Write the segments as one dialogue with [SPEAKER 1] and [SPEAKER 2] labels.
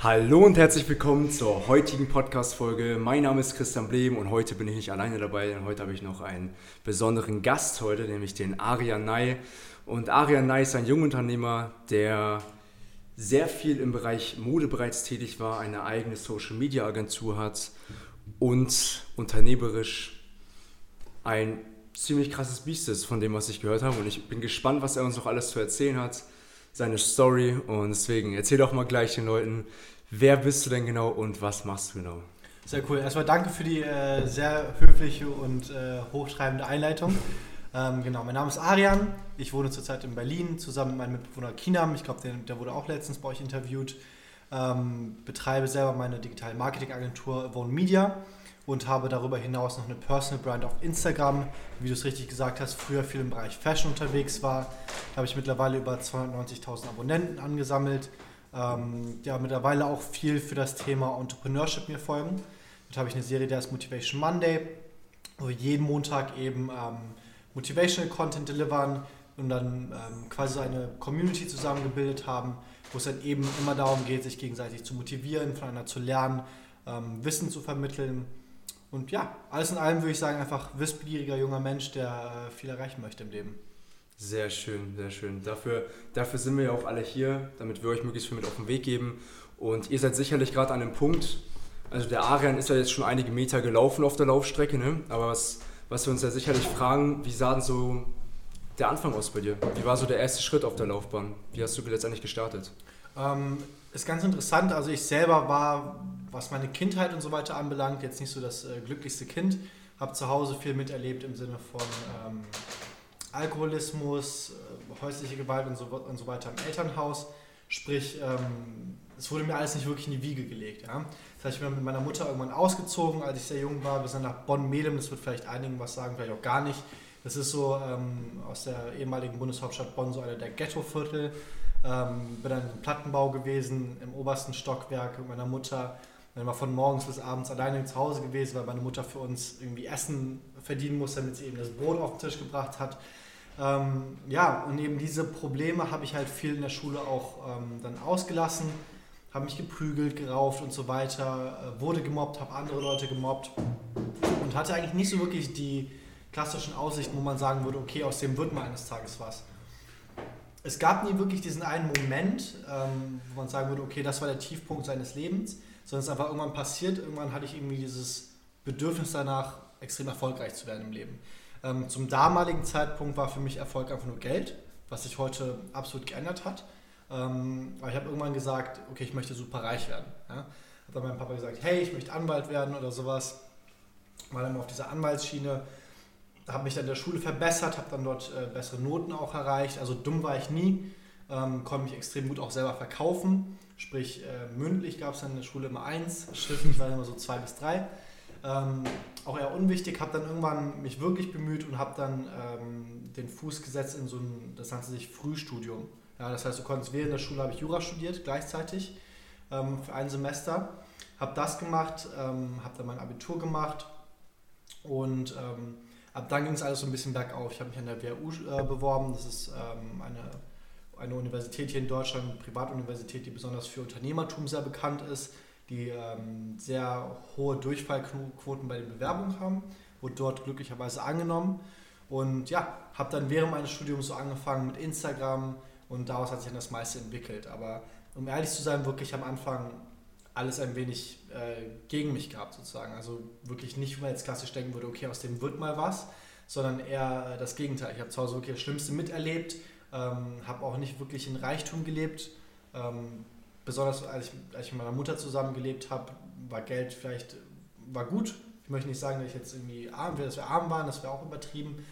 [SPEAKER 1] Hallo und herzlich willkommen zur heutigen Podcast-Folge. Mein Name ist Christian Blem und heute bin ich nicht alleine dabei, denn heute habe ich noch einen besonderen Gast heute, nämlich den Arian Ney. Und Arian Ney ist ein Jungunternehmer, der sehr viel im Bereich Mode bereits tätig war, eine eigene Social-Media-Agentur hat und unternehmerisch ein ziemlich krasses Biest ist, von dem, was ich gehört habe. Und ich bin gespannt, was er uns noch alles zu erzählen hat seine Story und deswegen erzähl doch mal gleich den Leuten, wer bist du denn genau und was machst du genau?
[SPEAKER 2] Sehr cool. Erstmal danke für die äh, sehr höfliche und äh, hochschreibende Einleitung. Ähm, genau, mein Name ist Arian. Ich wohne zurzeit in Berlin zusammen mit meinem Mitbewohner Kinam. Ich glaube, der, der, wurde auch letztens bei euch interviewt. Ähm, betreibe selber meine digitale Marketingagentur Vone Media und habe darüber hinaus noch eine Personal Brand auf Instagram. Wie du es richtig gesagt hast, früher viel im Bereich Fashion unterwegs war. Da habe ich mittlerweile über 290.000 Abonnenten angesammelt. Ähm, ja, mittlerweile auch viel für das Thema Entrepreneurship mir folgen. Dort habe ich eine Serie, der ist Motivation Monday, wo wir jeden Montag eben ähm, Motivational Content delivern und dann ähm, quasi eine Community zusammengebildet haben, wo es dann eben immer darum geht, sich gegenseitig zu motivieren, voneinander zu lernen, ähm, Wissen zu vermitteln und ja, alles in allem würde ich sagen, einfach wissbegieriger junger Mensch, der äh, viel erreichen möchte im Leben.
[SPEAKER 1] Sehr schön, sehr schön. Dafür, dafür sind wir ja auch alle hier, damit wir euch möglichst viel mit auf den Weg geben. Und ihr seid sicherlich gerade an dem Punkt, also der Arian ist ja jetzt schon einige Meter gelaufen auf der Laufstrecke, ne? aber was, was wir uns ja sicherlich fragen, wie sah denn so der Anfang aus bei dir? Wie war so der erste Schritt auf der Laufbahn? Wie hast du letztendlich gestartet?
[SPEAKER 2] Ähm, ist ganz interessant. Also ich selber war, was meine Kindheit und so weiter anbelangt, jetzt nicht so das äh, glücklichste Kind. Habe zu Hause viel miterlebt im Sinne von ähm, Alkoholismus, äh, häusliche Gewalt und so, und so weiter im Elternhaus. Sprich, ähm, es wurde mir alles nicht wirklich in die Wiege gelegt. Ja? Das heißt, ich bin mit meiner Mutter irgendwann ausgezogen, als ich sehr jung war. Wir sind nach Bonn-Melem, das wird vielleicht einigen was sagen, vielleicht auch gar nicht. Das ist so ähm, aus der ehemaligen Bundeshauptstadt Bonn so einer der Ghettoviertel. Ähm, bin dann im Plattenbau gewesen, im obersten Stockwerk mit meiner Mutter. Dann war von morgens bis abends alleine zu Hause gewesen, weil meine Mutter für uns irgendwie Essen verdienen musste, damit sie eben das Brot auf den Tisch gebracht hat. Ähm, ja, und eben diese Probleme habe ich halt viel in der Schule auch ähm, dann ausgelassen, habe mich geprügelt, gerauft und so weiter, äh, wurde gemobbt, habe andere Leute gemobbt und hatte eigentlich nicht so wirklich die klassischen Aussichten, wo man sagen würde, okay, aus dem wird mal eines Tages was es gab nie wirklich diesen einen Moment, ähm, wo man sagen würde, okay, das war der Tiefpunkt seines Lebens, sondern es ist einfach irgendwann passiert. Irgendwann hatte ich irgendwie dieses Bedürfnis danach, extrem erfolgreich zu werden im Leben. Ähm, zum damaligen Zeitpunkt war für mich Erfolg einfach nur Geld, was sich heute absolut geändert hat. Ähm, aber ich habe irgendwann gesagt, okay, ich möchte super reich werden. Ja? Hat dann mein Papa gesagt, hey, ich möchte Anwalt werden oder sowas. War dann auf dieser Anwaltsschiene habe mich dann in der Schule verbessert, habe dann dort äh, bessere Noten auch erreicht. Also dumm war ich nie, ähm, konnte mich extrem gut auch selber verkaufen. Sprich, äh, mündlich gab es dann in der Schule immer eins, schriftlich war immer so zwei bis drei. Ähm, auch eher unwichtig, habe dann irgendwann mich wirklich bemüht und habe dann ähm, den Fuß gesetzt in so ein, das nannte sich Frühstudium. Ja, das heißt, du konntest während der Schule habe ich Jura studiert, gleichzeitig ähm, für ein Semester. Habe das gemacht, ähm, habe dann mein Abitur gemacht und ähm, Ab dann ging es alles so ein bisschen bergauf. Ich habe mich an der WHU äh, beworben. Das ist ähm, eine, eine Universität hier in Deutschland, eine Privatuniversität, die besonders für Unternehmertum sehr bekannt ist, die ähm, sehr hohe Durchfallquoten bei den Bewerbungen haben. Wurde dort glücklicherweise angenommen. Und ja, habe dann während meines Studiums so angefangen mit Instagram und daraus hat sich dann das meiste entwickelt. Aber um ehrlich zu sein, wirklich am Anfang alles ein wenig äh, gegen mich gehabt sozusagen. Also wirklich nicht, man jetzt klassisch denken würde, okay, aus dem wird mal was, sondern eher das Gegenteil. Ich habe zu Hause wirklich das Schlimmste miterlebt, ähm, habe auch nicht wirklich in Reichtum gelebt. Ähm, besonders als ich, als ich mit meiner Mutter zusammen gelebt habe, war Geld vielleicht war gut. Ich möchte nicht sagen, dass ich jetzt irgendwie arm dass wir arm waren, das wäre auch übertrieben.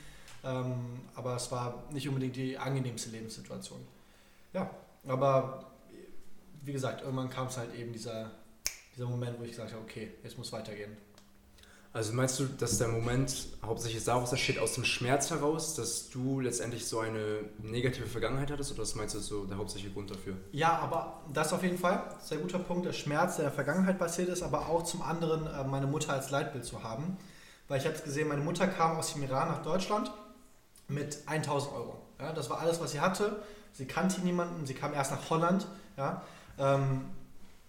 [SPEAKER 2] Ähm, aber es war nicht unbedingt die angenehmste Lebenssituation. Ja, aber wie gesagt, irgendwann kam es halt eben dieser, dieser Moment, wo ich gesagt habe, okay, jetzt muss weitergehen.
[SPEAKER 1] Also meinst du, dass der Moment hauptsächlich daraus entsteht, aus dem Schmerz heraus, dass du letztendlich so eine negative Vergangenheit hattest oder was meinst du so der hauptsächliche Grund dafür?
[SPEAKER 2] Ja, aber das auf jeden Fall, sehr guter Punkt, der Schmerz, der in der Vergangenheit passiert ist, aber auch zum anderen äh, meine Mutter als Leitbild zu haben. Weil ich habe es gesehen, meine Mutter kam aus dem Iran nach Deutschland mit 1000 Euro. Ja, das war alles, was sie hatte. Sie kannte niemanden, sie kam erst nach Holland. Ja, ähm,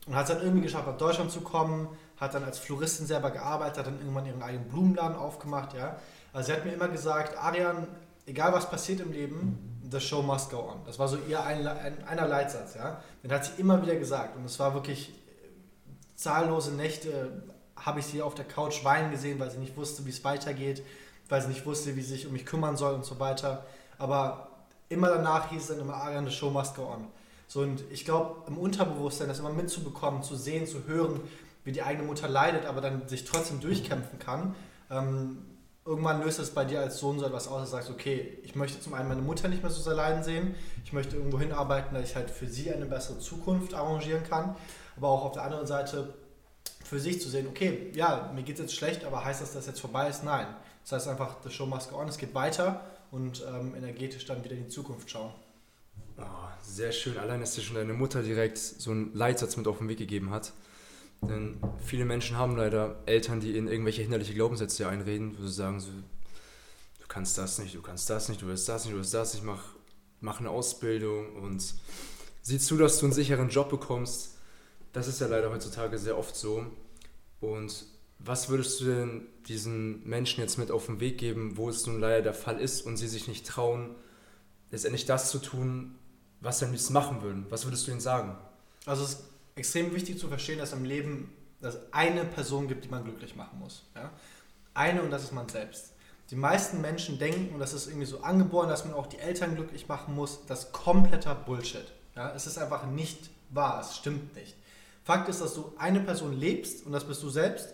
[SPEAKER 2] und hat es dann irgendwie geschafft, nach Deutschland zu kommen, hat dann als Floristin selber gearbeitet, hat dann irgendwann ihren eigenen Blumenladen aufgemacht, ja. Also sie hat mir immer gesagt, Arian, egal was passiert im Leben, the show must go on. Das war so ihr ein, ein, einer Leitsatz, ja. Den hat sie immer wieder gesagt und es war wirklich zahllose Nächte, habe ich sie auf der Couch weinen gesehen, weil sie nicht wusste, wie es weitergeht, weil sie nicht wusste, wie sie sich um mich kümmern soll und so weiter. Aber immer danach hieß es dann immer, Arian, the show must go on. So, und ich glaube, im Unterbewusstsein das immer mitzubekommen, zu sehen, zu hören, wie die eigene Mutter leidet, aber dann sich trotzdem durchkämpfen kann, ähm, irgendwann löst es bei dir als Sohn so etwas aus, dass du sagst, okay, ich möchte zum einen meine Mutter nicht mehr so sehr leiden sehen, ich möchte irgendwo hinarbeiten, dass ich halt für sie eine bessere Zukunft arrangieren kann, aber auch auf der anderen Seite für sich zu sehen, okay, ja, mir geht es jetzt schlecht, aber heißt das, dass das jetzt vorbei ist? Nein. Das heißt einfach, the show must go on, es geht weiter und ähm, energetisch dann wieder in die Zukunft schauen.
[SPEAKER 1] Oh, sehr schön, allein, dass dir schon deine Mutter direkt so einen Leitsatz mit auf den Weg gegeben hat. Denn viele Menschen haben leider Eltern, die ihnen irgendwelche hinderliche Glaubenssätze einreden, wo sie sagen, so, du kannst das nicht, du kannst das nicht, du willst das nicht, du willst das nicht, mach, mach eine Ausbildung und sieh zu, dass du einen sicheren Job bekommst. Das ist ja leider heutzutage sehr oft so. Und was würdest du denn diesen Menschen jetzt mit auf den Weg geben, wo es nun leider der Fall ist und sie sich nicht trauen, letztendlich das zu tun, was sie am liebsten machen würden? Was würdest du ihnen sagen?
[SPEAKER 2] Also es ist extrem wichtig zu verstehen, dass im Leben es eine Person gibt, die man glücklich machen muss. Ja? Eine und das ist man selbst. Die meisten Menschen denken, und das ist irgendwie so angeboren, dass man auch die Eltern glücklich machen muss, das kompletter Bullshit. Ja? Es ist einfach nicht wahr, es stimmt nicht. Fakt ist, dass du eine Person lebst und das bist du selbst,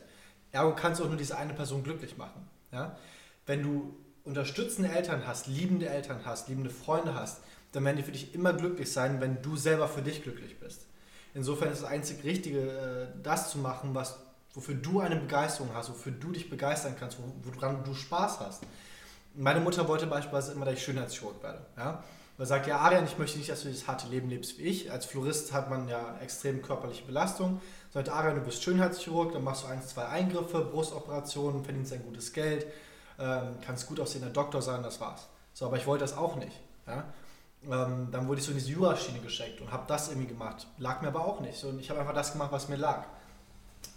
[SPEAKER 2] ergo kannst du auch nur diese eine Person glücklich machen. Ja? Wenn du unterstützende Eltern hast, liebende Eltern hast, liebende Freunde hast, dann werden die für dich immer glücklich sein, wenn du selber für dich glücklich bist. Insofern ist das einzig Richtige, äh, das zu machen, was, wofür du eine Begeisterung hast, wofür du dich begeistern kannst, woran du Spaß hast. Meine Mutter wollte beispielsweise immer, dass ich Schönheitschirurg werde. Ja? Man sagt, ja, Arian, ich möchte nicht, dass du das harte Leben lebst wie ich. Als Florist hat man ja extrem körperliche Belastung. Sagt Arian, du bist Schönheitschirurg, dann machst du ein, zwei Eingriffe, Brustoperationen, verdienst ein gutes Geld, ähm, kannst gut aussehender Doktor sein, das war's. So, aber ich wollte das auch nicht. Ja? Ähm, dann wurde ich so in diese Jura-Schiene geschickt und habe das irgendwie gemacht. Lag mir aber auch nicht. Und ich habe einfach das gemacht, was mir lag.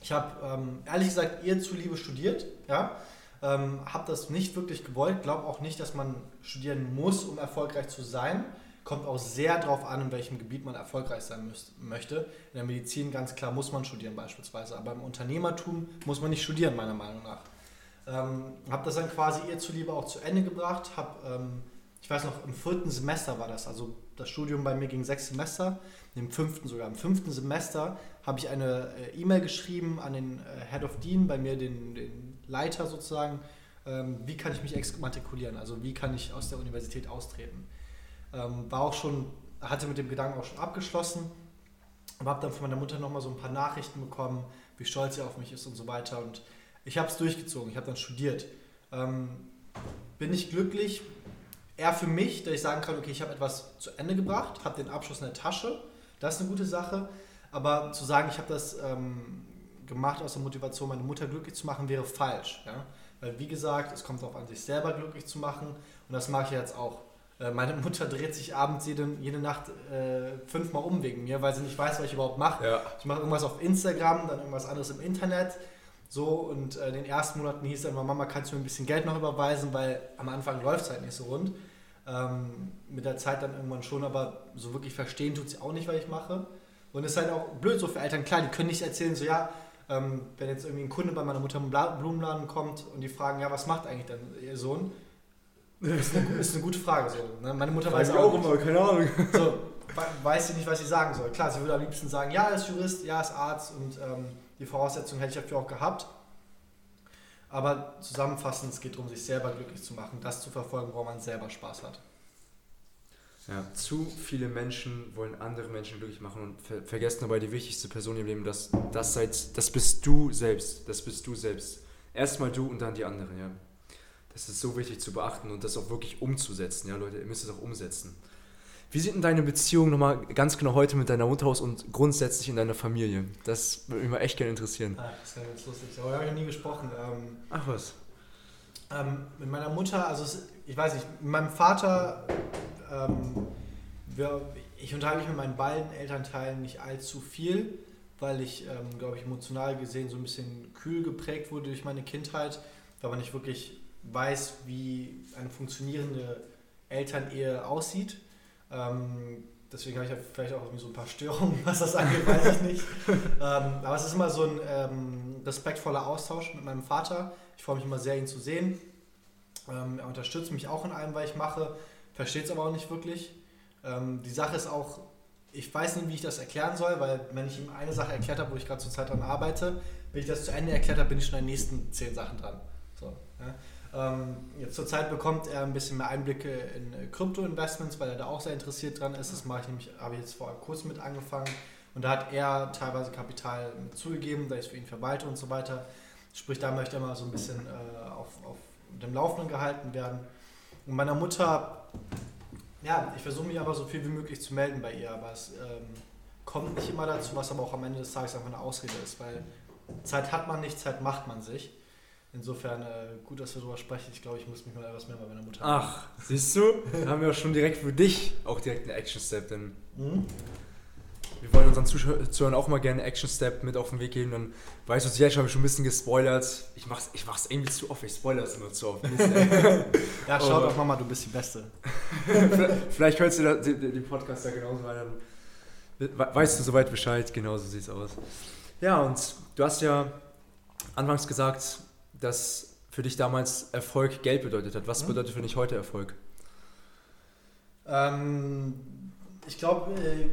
[SPEAKER 2] Ich habe ähm, ehrlich gesagt ihr zuliebe studiert, ja, ähm, habe das nicht wirklich gewollt, glaube auch nicht, dass man studieren muss, um erfolgreich zu sein. Kommt auch sehr darauf an, in welchem Gebiet man erfolgreich sein müsst, möchte. In der Medizin ganz klar muss man studieren beispielsweise, aber im Unternehmertum muss man nicht studieren, meiner Meinung nach. Ähm, habe das dann quasi ihr zuliebe auch zu Ende gebracht, habe ähm, ich weiß noch, im vierten Semester war das. Also das Studium bei mir ging sechs Semester, im fünften sogar. Im fünften Semester habe ich eine äh, E-Mail geschrieben an den äh, Head of Dean, bei mir den, den Leiter sozusagen, ähm, wie kann ich mich exmatrikulieren, also wie kann ich aus der Universität austreten. Ähm, war auch schon, hatte mit dem Gedanken auch schon abgeschlossen, aber habe dann von meiner Mutter nochmal so ein paar Nachrichten bekommen, wie stolz sie auf mich ist und so weiter. Und ich habe es durchgezogen, ich habe dann studiert. Ähm, bin ich glücklich? Eher für mich, dass ich sagen kann, okay, ich habe etwas zu Ende gebracht, habe den Abschluss in der Tasche, das ist eine gute Sache. Aber zu sagen, ich habe das ähm, gemacht aus der Motivation, meine Mutter glücklich zu machen, wäre falsch. Ja? Weil wie gesagt, es kommt darauf an, sich selber glücklich zu machen und das mache ich jetzt auch. Äh, meine Mutter dreht sich abends jede, jede Nacht äh, fünfmal um wegen mir, weil sie nicht weiß, was ich überhaupt mache. Ja. Ich mache irgendwas auf Instagram, dann irgendwas anderes im Internet so, und äh, in den ersten Monaten hieß es immer, Mama, kannst du mir ein bisschen Geld noch überweisen, weil am Anfang läuft es halt nicht so rund. Ähm, mit der Zeit dann irgendwann schon, aber so wirklich verstehen tut sie auch nicht, was ich mache. Und es ist halt auch blöd so für Eltern, klar, die können nicht erzählen, so ja, ähm, wenn jetzt irgendwie ein Kunde bei meiner Mutter im Blumenladen kommt und die fragen, ja, was macht eigentlich dein ihr Sohn? Ist eine, ist eine gute Frage. So, ne? Meine Mutter weiß auch, auch immer, keine Ahnung. So, weiß sie nicht, was sie sagen soll. Klar, sie würde am liebsten sagen, ja, er ist Jurist, ja, er ist Arzt und ähm, die Voraussetzungen hätte ich dafür auch gehabt. Aber zusammenfassend, es geht darum, sich selber glücklich zu machen, das zu verfolgen, wo man selber Spaß hat.
[SPEAKER 1] Ja, zu viele Menschen wollen andere Menschen glücklich machen und ver vergessen dabei die wichtigste Person im Leben, das, das, seid, das bist du selbst. Das bist du selbst. Erstmal du und dann die anderen, ja. Das ist so wichtig zu beachten und das auch wirklich umzusetzen, ja, Leute, ihr müsst es auch umsetzen. Wie sieht denn deine Beziehung nochmal ganz genau heute mit deiner Mutter aus und grundsätzlich in deiner Familie? Das würde mich mal echt gerne interessieren.
[SPEAKER 2] Ah, das ist ja ganz lustig. Aber habe ich noch nie gesprochen. Ähm,
[SPEAKER 1] Ach was.
[SPEAKER 2] Ähm, mit meiner Mutter, also es, ich weiß nicht, mit meinem Vater, ähm, wir, ich unterhalte mich mit meinen beiden Elternteilen nicht allzu viel. weil ich, ähm, glaube ich, emotional gesehen so ein bisschen kühl geprägt wurde durch meine Kindheit, weil man nicht wirklich weiß, wie eine funktionierende Elternehe aussieht. Ähm, deswegen habe ich ja vielleicht auch irgendwie so ein paar Störungen, was das angeht, weiß ich nicht. ähm, aber es ist immer so ein ähm, respektvoller Austausch mit meinem Vater. Ich freue mich immer sehr, ihn zu sehen. Ähm, er unterstützt mich auch in allem, was ich mache, versteht es aber auch nicht wirklich. Ähm, die Sache ist auch, ich weiß nicht, wie ich das erklären soll, weil wenn ich ihm eine Sache erklärt habe, wo ich gerade zurzeit dran arbeite, wenn ich das zu Ende erklärt habe, bin ich schon an den nächsten zehn Sachen dran. So, ja. Ähm, jetzt zurzeit bekommt er ein bisschen mehr Einblicke in äh, Krypto-Investments, weil er da auch sehr interessiert dran ist. Das mache ich nämlich, habe ich jetzt vor kurzem mit angefangen. Und da hat er teilweise Kapital zugegeben, da ich es für ihn verwalte und so weiter. Sprich, da möchte er mal so ein bisschen äh, auf, auf dem Laufenden gehalten werden. Und meiner Mutter, ja, ich versuche mich aber so viel wie möglich zu melden bei ihr, aber es ähm, kommt nicht immer dazu, was aber auch am Ende des Tages einfach eine Ausrede ist, weil Zeit hat man nicht, Zeit macht man sich. Insofern äh, gut, dass wir darüber sprechen. Ich glaube, ich muss mich mal etwas mehr bei meiner Mutter.
[SPEAKER 1] Ach, siehst du? Da haben wir auch schon direkt für dich auch direkt einen Action-Step. Denn mhm. wir wollen unseren Zuschauern auch mal gerne einen Action-Step mit auf den Weg geben. Dann weißt du, habe ich schon ein bisschen gespoilert. Ich mach's, ich mach's irgendwie zu oft, ich spoilere es immer zu oft.
[SPEAKER 2] ja, schau doch Mama, du bist die Beste.
[SPEAKER 1] Vielleicht hörst du den Podcast ja genauso weiter. Weißt du soweit Bescheid, genau so sieht's aus. Ja, und du hast ja anfangs gesagt, dass für dich damals Erfolg Geld bedeutet hat. Was mhm. bedeutet für dich heute Erfolg?
[SPEAKER 2] Ähm, ich glaube, äh,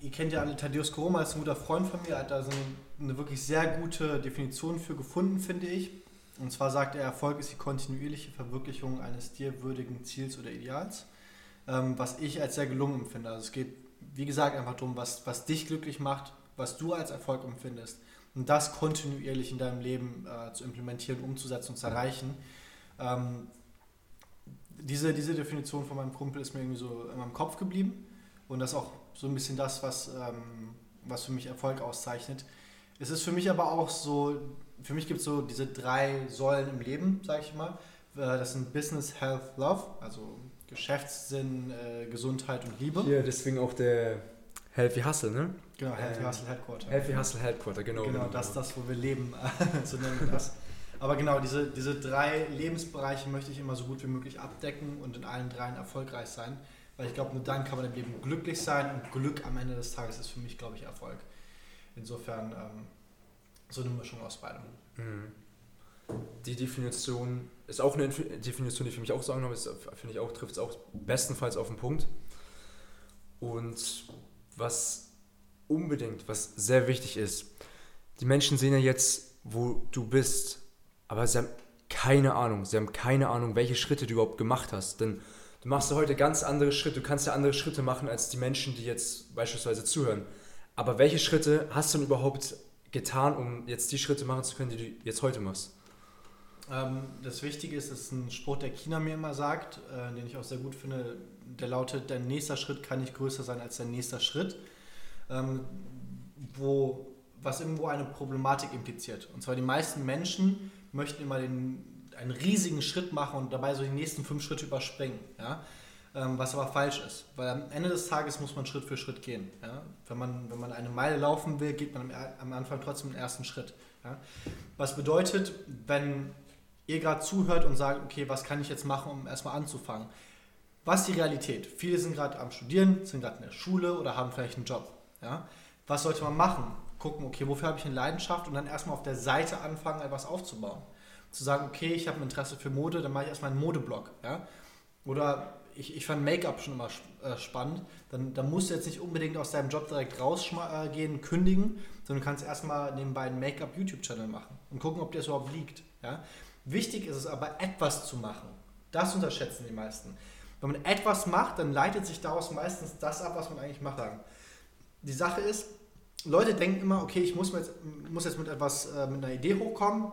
[SPEAKER 2] ihr kennt ja alle Thaddeus Koroma, ist ein guter Freund von mir, hat da so eine, eine wirklich sehr gute Definition für gefunden, finde ich. Und zwar sagt er, Erfolg ist die kontinuierliche Verwirklichung eines dir würdigen Ziels oder Ideals, ähm, was ich als sehr gelungen empfinde. Also es geht, wie gesagt, einfach darum, was, was dich glücklich macht, was du als Erfolg empfindest und das kontinuierlich in deinem Leben äh, zu implementieren, umzusetzen und zu erreichen. Ähm, diese, diese Definition von meinem Kumpel ist mir irgendwie so in meinem Kopf geblieben und das ist auch so ein bisschen das, was, ähm, was für mich Erfolg auszeichnet. Es ist für mich aber auch so, für mich gibt es so diese drei Säulen im Leben, sage ich mal. Äh, das sind Business, Health, Love, also Geschäftssinn, äh, Gesundheit und Liebe.
[SPEAKER 1] Hier, deswegen auch der Healthy Hustle, ne?
[SPEAKER 2] Genau, Healthy ähm, Hustle Headquarter.
[SPEAKER 1] Healthy Hustle Headquarter, genau.
[SPEAKER 2] Genau, genau das ist das, wo wir leben, so nennen wir das. Aber genau, diese, diese drei Lebensbereiche möchte ich immer so gut wie möglich abdecken und in allen dreien erfolgreich sein. Weil ich glaube, nur dann kann man im Leben glücklich sein und Glück am Ende des Tages ist für mich, glaube ich, Erfolg. Insofern ähm, so eine Mischung aus beidem. Mhm.
[SPEAKER 1] Die Definition ist auch eine Definition, die für mich auch sagen habe, finde ich auch, trifft es auch bestenfalls auf den Punkt. Und was unbedingt, was sehr wichtig ist. Die Menschen sehen ja jetzt, wo du bist, aber sie haben keine Ahnung. Sie haben keine Ahnung, welche Schritte du überhaupt gemacht hast. Denn du machst ja heute ganz andere Schritte. Du kannst ja andere Schritte machen als die Menschen, die jetzt beispielsweise zuhören. Aber welche Schritte hast du denn überhaupt getan, um jetzt die Schritte machen zu können, die du jetzt heute machst?
[SPEAKER 2] Ähm, das Wichtige ist, das ist ein Spruch, der China mir immer sagt, äh, den ich auch sehr gut finde. Der lautet: Dein nächster Schritt kann nicht größer sein als dein nächster Schritt ähm, wo, was irgendwo eine Problematik impliziert. Und zwar die meisten Menschen möchten immer den, einen riesigen Schritt machen und dabei so die nächsten fünf Schritte überspringen. Ja? Ähm, was aber falsch ist. Weil am Ende des Tages muss man Schritt für Schritt gehen. Ja? Wenn, man, wenn man eine Meile laufen will, geht man am, am Anfang trotzdem den ersten Schritt. Ja? Was bedeutet, wenn ihr gerade zuhört und sagt, okay, was kann ich jetzt machen, um erstmal anzufangen? Was ist die Realität? Viele sind gerade am Studieren, sind gerade in der Schule oder haben vielleicht einen Job. Ja? Was sollte man machen? Gucken, okay, wofür habe ich eine Leidenschaft und dann erstmal auf der Seite anfangen, etwas aufzubauen. Zu sagen, okay, ich habe ein Interesse für Mode, dann mache ich erstmal einen Modeblog. Ja? Oder ich, ich fand Make-up schon immer äh, spannend. Dann, dann musst du jetzt nicht unbedingt aus deinem Job direkt rausgehen, äh, kündigen, sondern du kannst erstmal nebenbei einen Make-up-YouTube-Channel machen und gucken, ob dir das überhaupt liegt. Ja? Wichtig ist es aber, etwas zu machen. Das unterschätzen die meisten. Wenn man etwas macht, dann leitet sich daraus meistens das ab, was man eigentlich macht die Sache ist, Leute denken immer, okay, ich muss jetzt, muss jetzt mit etwas, äh, mit einer Idee hochkommen,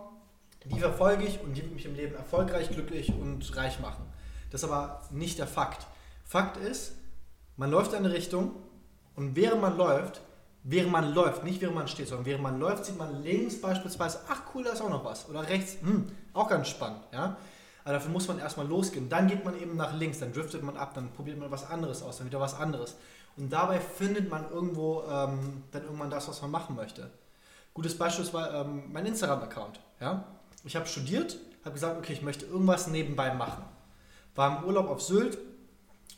[SPEAKER 2] die verfolge ich und die wird mich im Leben erfolgreich, glücklich und reich machen. Das ist aber nicht der Fakt. Fakt ist, man läuft in eine Richtung und während man läuft, während man läuft, nicht während man steht, sondern während man läuft, sieht man links beispielsweise, ach cool, da ist auch noch was. Oder rechts, hm, auch ganz spannend. Ja? Aber dafür muss man erstmal losgehen. Dann geht man eben nach links, dann driftet man ab, dann probiert man was anderes aus, dann wieder was anderes. Und dabei findet man irgendwo ähm, dann irgendwann das, was man machen möchte. Gutes Beispiel war ähm, mein Instagram-Account. Ja? Ich habe studiert, habe gesagt, okay, ich möchte irgendwas nebenbei machen. War im Urlaub auf Sylt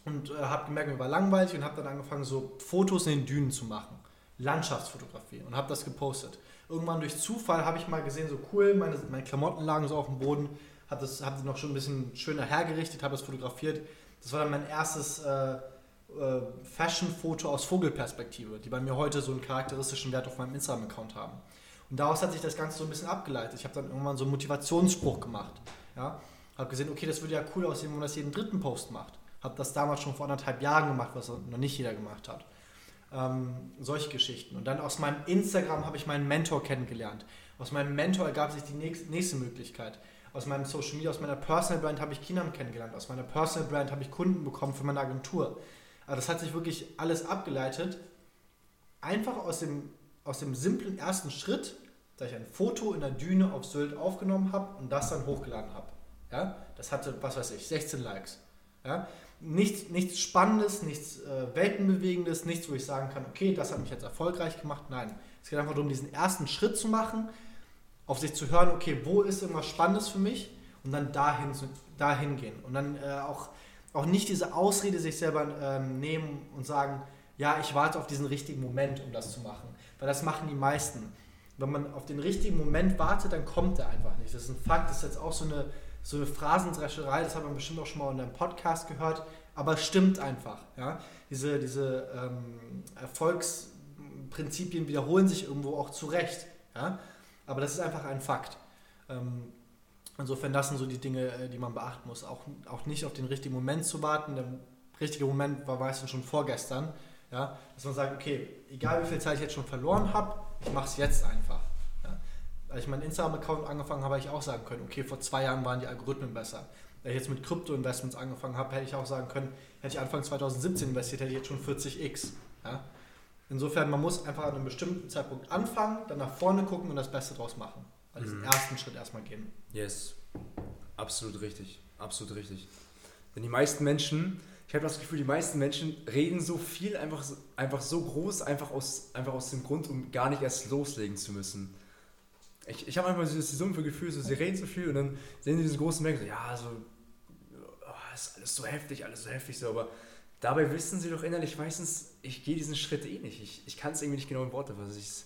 [SPEAKER 2] und äh, habe gemerkt, mir war langweilig und habe dann angefangen, so Fotos in den Dünen zu machen. Landschaftsfotografie und habe das gepostet. Irgendwann durch Zufall habe ich mal gesehen, so cool, meine, meine Klamotten lagen so auf dem Boden, habe hab sie noch schon ein bisschen schöner hergerichtet, habe es fotografiert. Das war dann mein erstes äh, äh, Fashion-Foto aus Vogelperspektive, die bei mir heute so einen charakteristischen Wert auf meinem Instagram-Account haben. Und daraus hat sich das Ganze so ein bisschen abgeleitet. Ich habe dann irgendwann so einen Motivationsspruch gemacht. Ja? Habe gesehen, okay, das würde ja cool aussehen, wenn man das jeden dritten Post macht. Habe das damals schon vor anderthalb Jahren gemacht, was noch nicht jeder gemacht hat. Ähm, solche Geschichten. Und dann aus meinem Instagram habe ich meinen Mentor kennengelernt. Aus meinem Mentor ergab sich die nächste Möglichkeit. Aus meinem Social Media, aus meiner Personal Brand habe ich Kinam kennengelernt. Aus meiner Personal Brand habe ich Kunden bekommen für meine Agentur. Also das hat sich wirklich alles abgeleitet. Einfach aus dem, aus dem simplen ersten Schritt, dass ich ein Foto in der Düne auf Sylt aufgenommen habe und das dann hochgeladen habe. Ja? Das hatte, was weiß ich, 16 Likes. Ja? Nichts, nichts Spannendes, nichts äh, Weltenbewegendes, nichts, wo ich sagen kann, okay, das hat mich jetzt erfolgreich gemacht. Nein, es geht einfach darum, diesen ersten Schritt zu machen, auf sich zu hören, okay, wo ist irgendwas Spannendes für mich und dann dahin, dahin gehen. Und dann äh, auch, auch nicht diese Ausrede sich selber ähm, nehmen und sagen, ja, ich warte auf diesen richtigen Moment, um das zu machen. Weil das machen die meisten. Wenn man auf den richtigen Moment wartet, dann kommt er einfach nicht. Das ist ein Fakt, das ist jetzt auch so eine so eine Phrasendrescherei, das hat man bestimmt auch schon mal in einem Podcast gehört, aber es stimmt einfach. Ja? Diese, diese ähm, Erfolgsprinzipien wiederholen sich irgendwo auch zurecht. Ja? Aber das ist einfach ein Fakt. Ähm, insofern, das sind so die Dinge, äh, die man beachten muss. Auch, auch nicht auf den richtigen Moment zu warten. Der richtige Moment war meistens schon vorgestern. Ja? Dass man sagt, okay, egal wie viel Zeit ich jetzt schon verloren habe, ich mache es jetzt einfach als ich meinen Instagram-Account angefangen habe, habe ich auch sagen können, okay, vor zwei Jahren waren die Algorithmen besser. Wenn ich jetzt mit Krypto-Investments angefangen habe, hätte ich auch sagen können, hätte ich Anfang 2017 investiert, hätte ich jetzt schon 40x. Ja? Insofern, man muss einfach an einem bestimmten Zeitpunkt anfangen, dann nach vorne gucken und das Beste draus machen. Also diesen mhm. ersten Schritt erstmal gehen.
[SPEAKER 1] Yes, absolut richtig, absolut richtig. Denn die meisten Menschen, ich habe das Gefühl, die meisten Menschen reden so viel einfach, einfach so groß, einfach aus, einfach aus dem Grund, um gar nicht erst loslegen zu müssen ich, ich habe manchmal so das dumpfe Gefühl, so, sie reden so viel und dann sehen sie diesen großen Mengen, so, ja, so, oh, ist alles so heftig, alles so heftig, so, aber dabei wissen sie doch innerlich meistens, ich gehe diesen Schritt eh nicht. Ich, ich kann es irgendwie nicht genau in Worte fassen. Das ist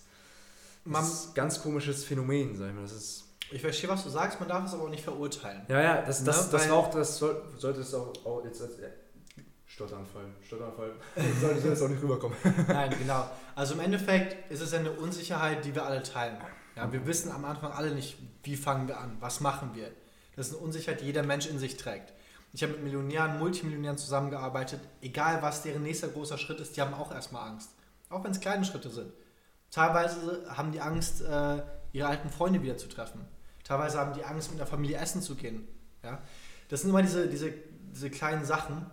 [SPEAKER 1] ein ganz komisches Phänomen, sag ich mal. Das ist
[SPEAKER 2] ich verstehe, was du sagst, man darf es aber auch nicht verurteilen.
[SPEAKER 1] Ja, ja, das, das, ne? das, war auch, das soll, sollte es auch, auch jetzt als ja, Stotteranfall, Stotteranfall, sollte es auch nicht rüberkommen.
[SPEAKER 2] Nein, genau. Also im Endeffekt ist es eine Unsicherheit, die wir alle teilen. Ja, wir wissen am Anfang alle nicht, wie fangen wir an, was machen wir. Das ist eine Unsicherheit, die jeder Mensch in sich trägt. Ich habe mit Millionären, Multimillionären zusammengearbeitet, egal was deren nächster großer Schritt ist, die haben auch erstmal Angst. Auch wenn es kleine Schritte sind. Teilweise haben die Angst, äh, ihre alten Freunde wieder zu treffen. Teilweise haben die Angst, mit der Familie essen zu gehen. Ja? Das sind immer diese, diese, diese kleinen Sachen.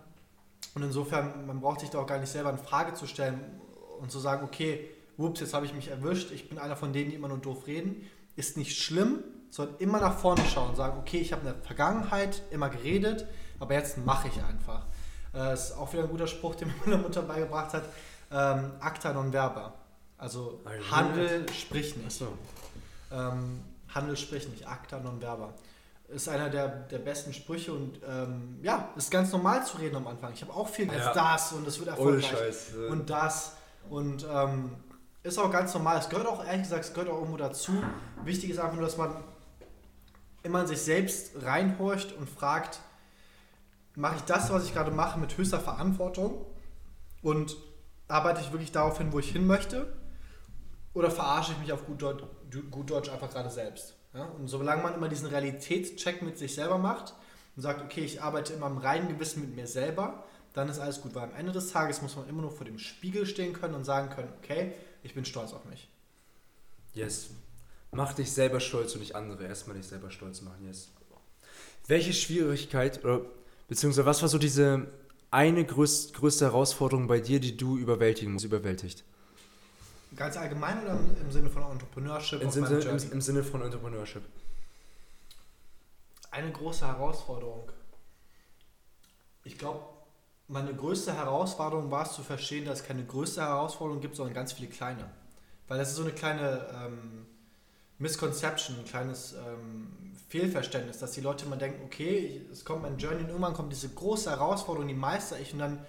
[SPEAKER 2] Und insofern, man braucht sich da auch gar nicht selber in Frage zu stellen und zu sagen, okay, ups, jetzt habe ich mich erwischt, ich bin einer von denen, die immer nur doof reden, ist nicht schlimm, sondern immer nach vorne schauen sagen, okay, ich habe in der Vergangenheit immer geredet, aber jetzt mache ich einfach. Das äh, ist auch wieder ein guter Spruch, den meine Mutter beigebracht hat. Ähm, acta non verba. Also Handel sprich nicht. So. Ähm, Handel sprich nicht, acta non verba. Ist einer der, der besten Sprüche und ähm, ja, ist ganz normal zu reden am Anfang. Ich habe auch viel als ja. das und es wird erfolgreich. Scheiß, und das. Und ähm, ist auch ganz normal. Es gehört auch, ehrlich gesagt, es gehört auch irgendwo dazu. Wichtig ist einfach nur, dass man immer in sich selbst reinhorcht und fragt, mache ich das, was ich gerade mache, mit höchster Verantwortung und arbeite ich wirklich darauf hin, wo ich hin möchte? Oder verarsche ich mich auf gut Deutsch, gut Deutsch einfach gerade selbst? Ja? Und solange man immer diesen Realitätscheck mit sich selber macht und sagt, okay, ich arbeite immer im reinen Gewissen mit mir selber, dann ist alles gut. Weil am Ende des Tages muss man immer nur vor dem Spiegel stehen können und sagen können, okay, ich bin stolz auf mich.
[SPEAKER 1] Yes. Mach dich selber stolz und nicht andere. Erstmal dich selber stolz machen, yes. Welche Schwierigkeit oder beziehungsweise was war so diese eine größ, größte Herausforderung bei dir, die du überwältigen musst, überwältigt?
[SPEAKER 2] Ganz allgemein oder im Sinne von Entrepreneurship?
[SPEAKER 1] Im, Sinne, im, Im Sinne von Entrepreneurship.
[SPEAKER 2] Eine große Herausforderung. Ich glaube, meine größte Herausforderung war es zu verstehen, dass es keine größte Herausforderung gibt, sondern ganz viele kleine. Weil das ist so eine kleine ähm, Misconception, ein kleines ähm, Fehlverständnis, dass die Leute immer denken, okay, es kommt mein Journey und irgendwann kommt diese große Herausforderung, die meister ich und dann,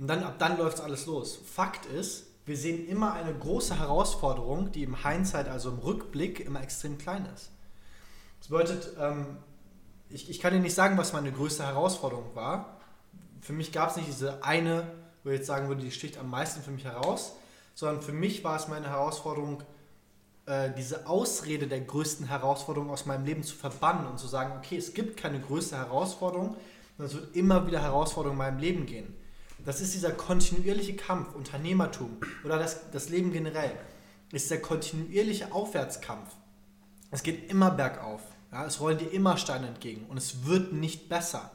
[SPEAKER 2] und dann ab dann läuft alles los. Fakt ist, wir sehen immer eine große Herausforderung, die im Hindsight, also im Rückblick, immer extrem klein ist. Das bedeutet, ähm, ich, ich kann dir nicht sagen, was meine größte Herausforderung war. Für mich gab es nicht diese eine, wo ich jetzt sagen würde, die sticht am meisten für mich heraus, sondern für mich war es meine Herausforderung, äh, diese Ausrede der größten Herausforderung aus meinem Leben zu verbannen und zu sagen, okay, es gibt keine größte Herausforderung, sondern es wird immer wieder Herausforderungen in meinem Leben gehen. Das ist dieser kontinuierliche Kampf, Unternehmertum oder das, das Leben generell, ist der kontinuierliche Aufwärtskampf. Es geht immer bergauf. Ja, es rollen dir immer Steine entgegen und es wird nicht besser.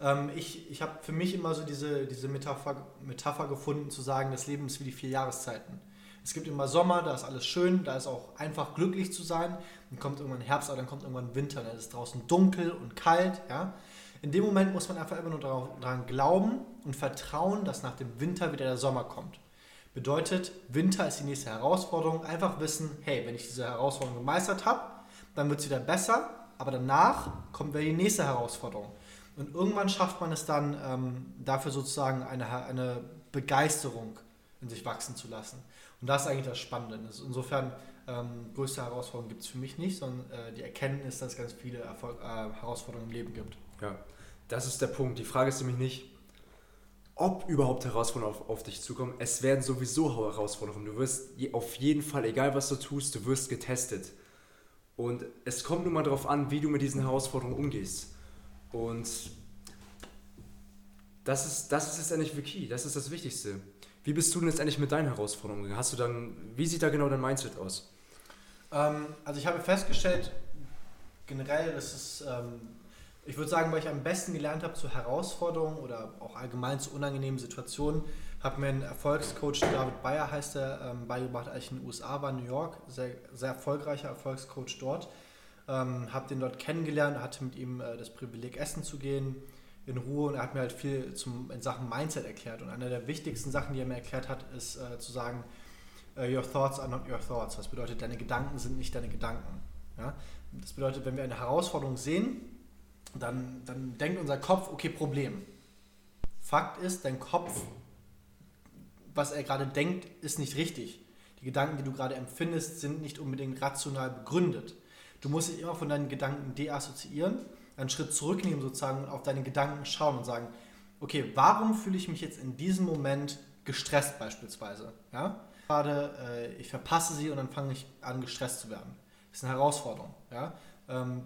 [SPEAKER 2] Ähm, ich ich habe für mich immer so diese, diese Metapher, Metapher gefunden, zu sagen, das Leben ist wie die vier Jahreszeiten. Es gibt immer Sommer, da ist alles schön, da ist auch einfach glücklich zu sein. Dann kommt irgendwann Herbst, aber dann kommt irgendwann Winter, dann ist es draußen dunkel und kalt. Ja? In dem Moment muss man einfach immer nur daran glauben und vertrauen, dass nach dem Winter wieder der Sommer kommt. Bedeutet, Winter ist die nächste Herausforderung. Einfach wissen, hey, wenn ich diese Herausforderung gemeistert habe, dann wird es wieder besser, aber danach kommt wieder die nächste Herausforderung. Und irgendwann schafft man es dann, ähm, dafür sozusagen eine, eine Begeisterung in sich wachsen zu lassen. Und das ist eigentlich das Spannende. Insofern, ähm, größte Herausforderungen gibt es für mich nicht, sondern äh, die Erkenntnis, dass es ganz viele Erfolg, äh, Herausforderungen im Leben gibt.
[SPEAKER 1] Ja, das ist der Punkt. Die Frage ist nämlich nicht, ob überhaupt Herausforderungen auf, auf dich zukommen. Es werden sowieso Herausforderungen. Du wirst auf jeden Fall, egal was du tust, du wirst getestet. Und es kommt nun mal darauf an, wie du mit diesen Herausforderungen umgehst. Und das ist, das ist letztendlich the das ist das Wichtigste. Wie bist du denn letztendlich mit deinen Herausforderungen? Hast du dann, wie sieht da genau dein Mindset aus?
[SPEAKER 2] Ähm, also ich habe festgestellt, generell, dass es, ähm, ich würde sagen, weil ich am besten gelernt habe zu Herausforderungen oder auch allgemein zu unangenehmen Situationen, hat mir ein Erfolgscoach, David Bayer heißt er, ähm, beigebracht, als ich in den USA war, New York, sehr, sehr erfolgreicher Erfolgscoach dort. Ähm, habe den dort kennengelernt, hatte mit ihm äh, das Privileg, essen zu gehen in Ruhe und er hat mir halt viel zum, in Sachen Mindset erklärt. Und eine der wichtigsten Sachen, die er mir erklärt hat, ist äh, zu sagen, uh, your thoughts are not your thoughts. Das bedeutet, deine Gedanken sind nicht deine Gedanken. Ja? Das bedeutet, wenn wir eine Herausforderung sehen, dann, dann denkt unser Kopf, okay, Problem. Fakt ist, dein Kopf, was er gerade denkt, ist nicht richtig. Die Gedanken, die du gerade empfindest, sind nicht unbedingt rational begründet. Du musst dich immer von deinen Gedanken deassoziieren, einen Schritt zurücknehmen sozusagen und auf deine Gedanken schauen und sagen, okay, warum fühle ich mich jetzt in diesem Moment gestresst beispielsweise? Ja? Gerade äh, ich verpasse sie und dann fange ich an gestresst zu werden. Das ist eine Herausforderung. Ja? Ähm,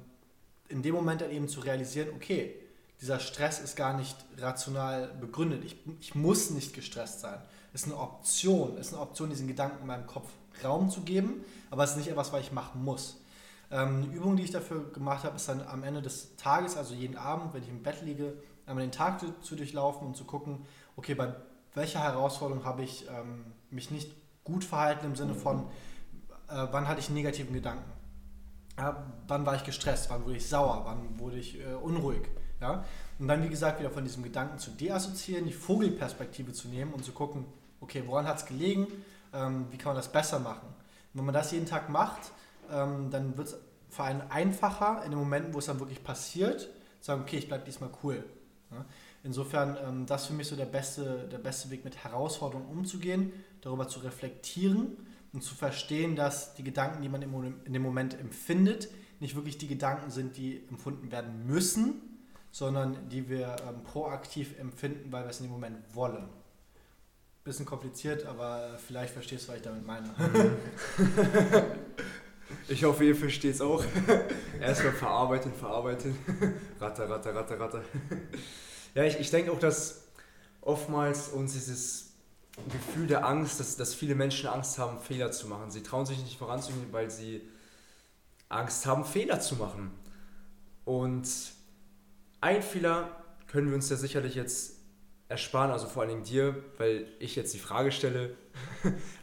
[SPEAKER 2] in dem Moment dann eben zu realisieren, okay, dieser Stress ist gar nicht rational begründet. Ich, ich muss nicht gestresst sein. Ist eine Option. Ist eine Option, diesen Gedanken in meinem Kopf Raum zu geben, aber es ist nicht etwas, was ich machen muss. Ähm, eine Übung, die ich dafür gemacht habe, ist dann am Ende des Tages, also jeden Abend, wenn ich im Bett liege, einmal den Tag zu durchlaufen und zu gucken, okay, bei welcher Herausforderung habe ich ähm, mich nicht gut verhalten im Sinne von, äh, wann hatte ich negativen Gedanken? Ja, wann war ich gestresst? Wann wurde ich sauer? Wann wurde ich äh, unruhig? Ja? Und dann, wie gesagt, wieder von diesem Gedanken zu deassoziieren, die Vogelperspektive zu nehmen und zu gucken, okay, woran hat es gelegen? Ähm, wie kann man das besser machen? Und wenn man das jeden Tag macht, ähm, dann wird es für einen einfacher, in den Momenten, wo es dann wirklich passiert, zu sagen, okay, ich bleibe diesmal cool. Ja? Insofern, ähm, das ist für mich so der beste, der beste Weg, mit Herausforderungen umzugehen, darüber zu reflektieren und zu verstehen, dass die Gedanken, die man im, in dem Moment empfindet, nicht wirklich die Gedanken sind, die empfunden werden müssen, sondern die wir ähm, proaktiv empfinden, weil wir es in dem Moment wollen. Bisschen kompliziert, aber vielleicht verstehst du, was ich damit meine.
[SPEAKER 1] Ich hoffe, ihr versteht es auch. Erstmal verarbeiten, verarbeiten. Ratter, ratter, ratter, ratter. Ja, ich, ich denke auch, dass oftmals uns dieses Gefühl der Angst, dass, dass viele Menschen Angst haben, Fehler zu machen. Sie trauen sich nicht voranzugehen, weil sie Angst haben, Fehler zu machen. Und ein Fehler können wir uns ja sicherlich jetzt ersparen, also vor allen Dingen dir, weil ich jetzt die Frage stelle,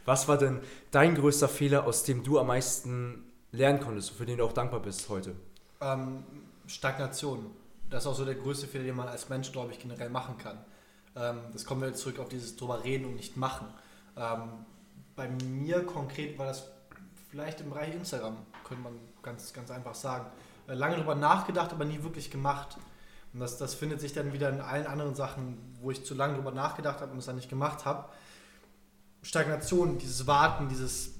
[SPEAKER 1] was war denn dein größter Fehler, aus dem du am meisten lernen konntest, für den du auch dankbar bist heute?
[SPEAKER 2] Ähm, Stagnation. Das ist auch so der größte Fehler, den man als Mensch, glaube ich, generell machen kann. Ähm, das kommen wir zurück auf dieses drüber reden und nicht machen. Ähm, bei mir konkret war das vielleicht im Bereich Instagram, könnte man ganz, ganz einfach sagen. Äh, lange darüber nachgedacht, aber nie wirklich gemacht. Und das, das findet sich dann wieder in allen anderen Sachen, wo ich zu lange darüber nachgedacht habe und es dann nicht gemacht habe. Stagnation, dieses Warten, dieses